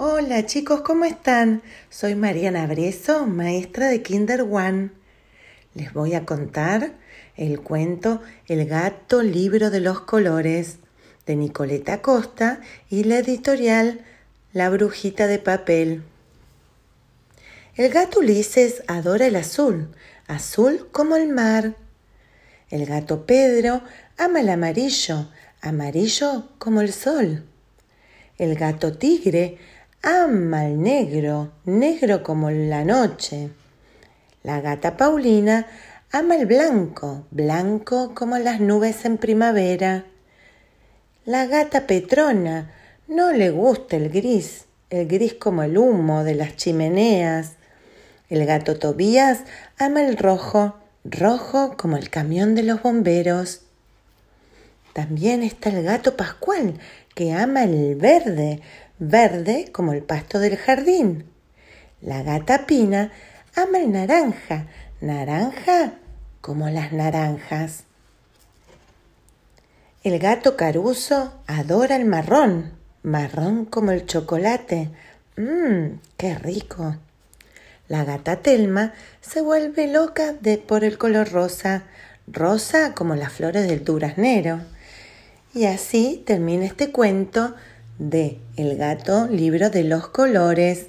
Hola chicos, ¿cómo están? Soy Mariana Breso, maestra de Kinder One. Les voy a contar el cuento El gato libro de los colores de Nicoleta Costa y la editorial La brujita de papel. El gato Ulises adora el azul, azul como el mar. El gato Pedro ama el amarillo, amarillo como el sol. El gato tigre ama el negro, negro como la noche. La gata Paulina ama el blanco, blanco como las nubes en primavera. La gata Petrona no le gusta el gris, el gris como el humo de las chimeneas. El gato Tobías ama el rojo, rojo como el camión de los bomberos. También está el gato Pascual, que ama el verde, verde como el pasto del jardín. La gata Pina ama el naranja, naranja como las naranjas. El gato Caruso adora el marrón, marrón como el chocolate. Mmm, qué rico. La gata Telma se vuelve loca de, por el color rosa, rosa como las flores del duraznero. Y así termina este cuento de El gato libro de los colores.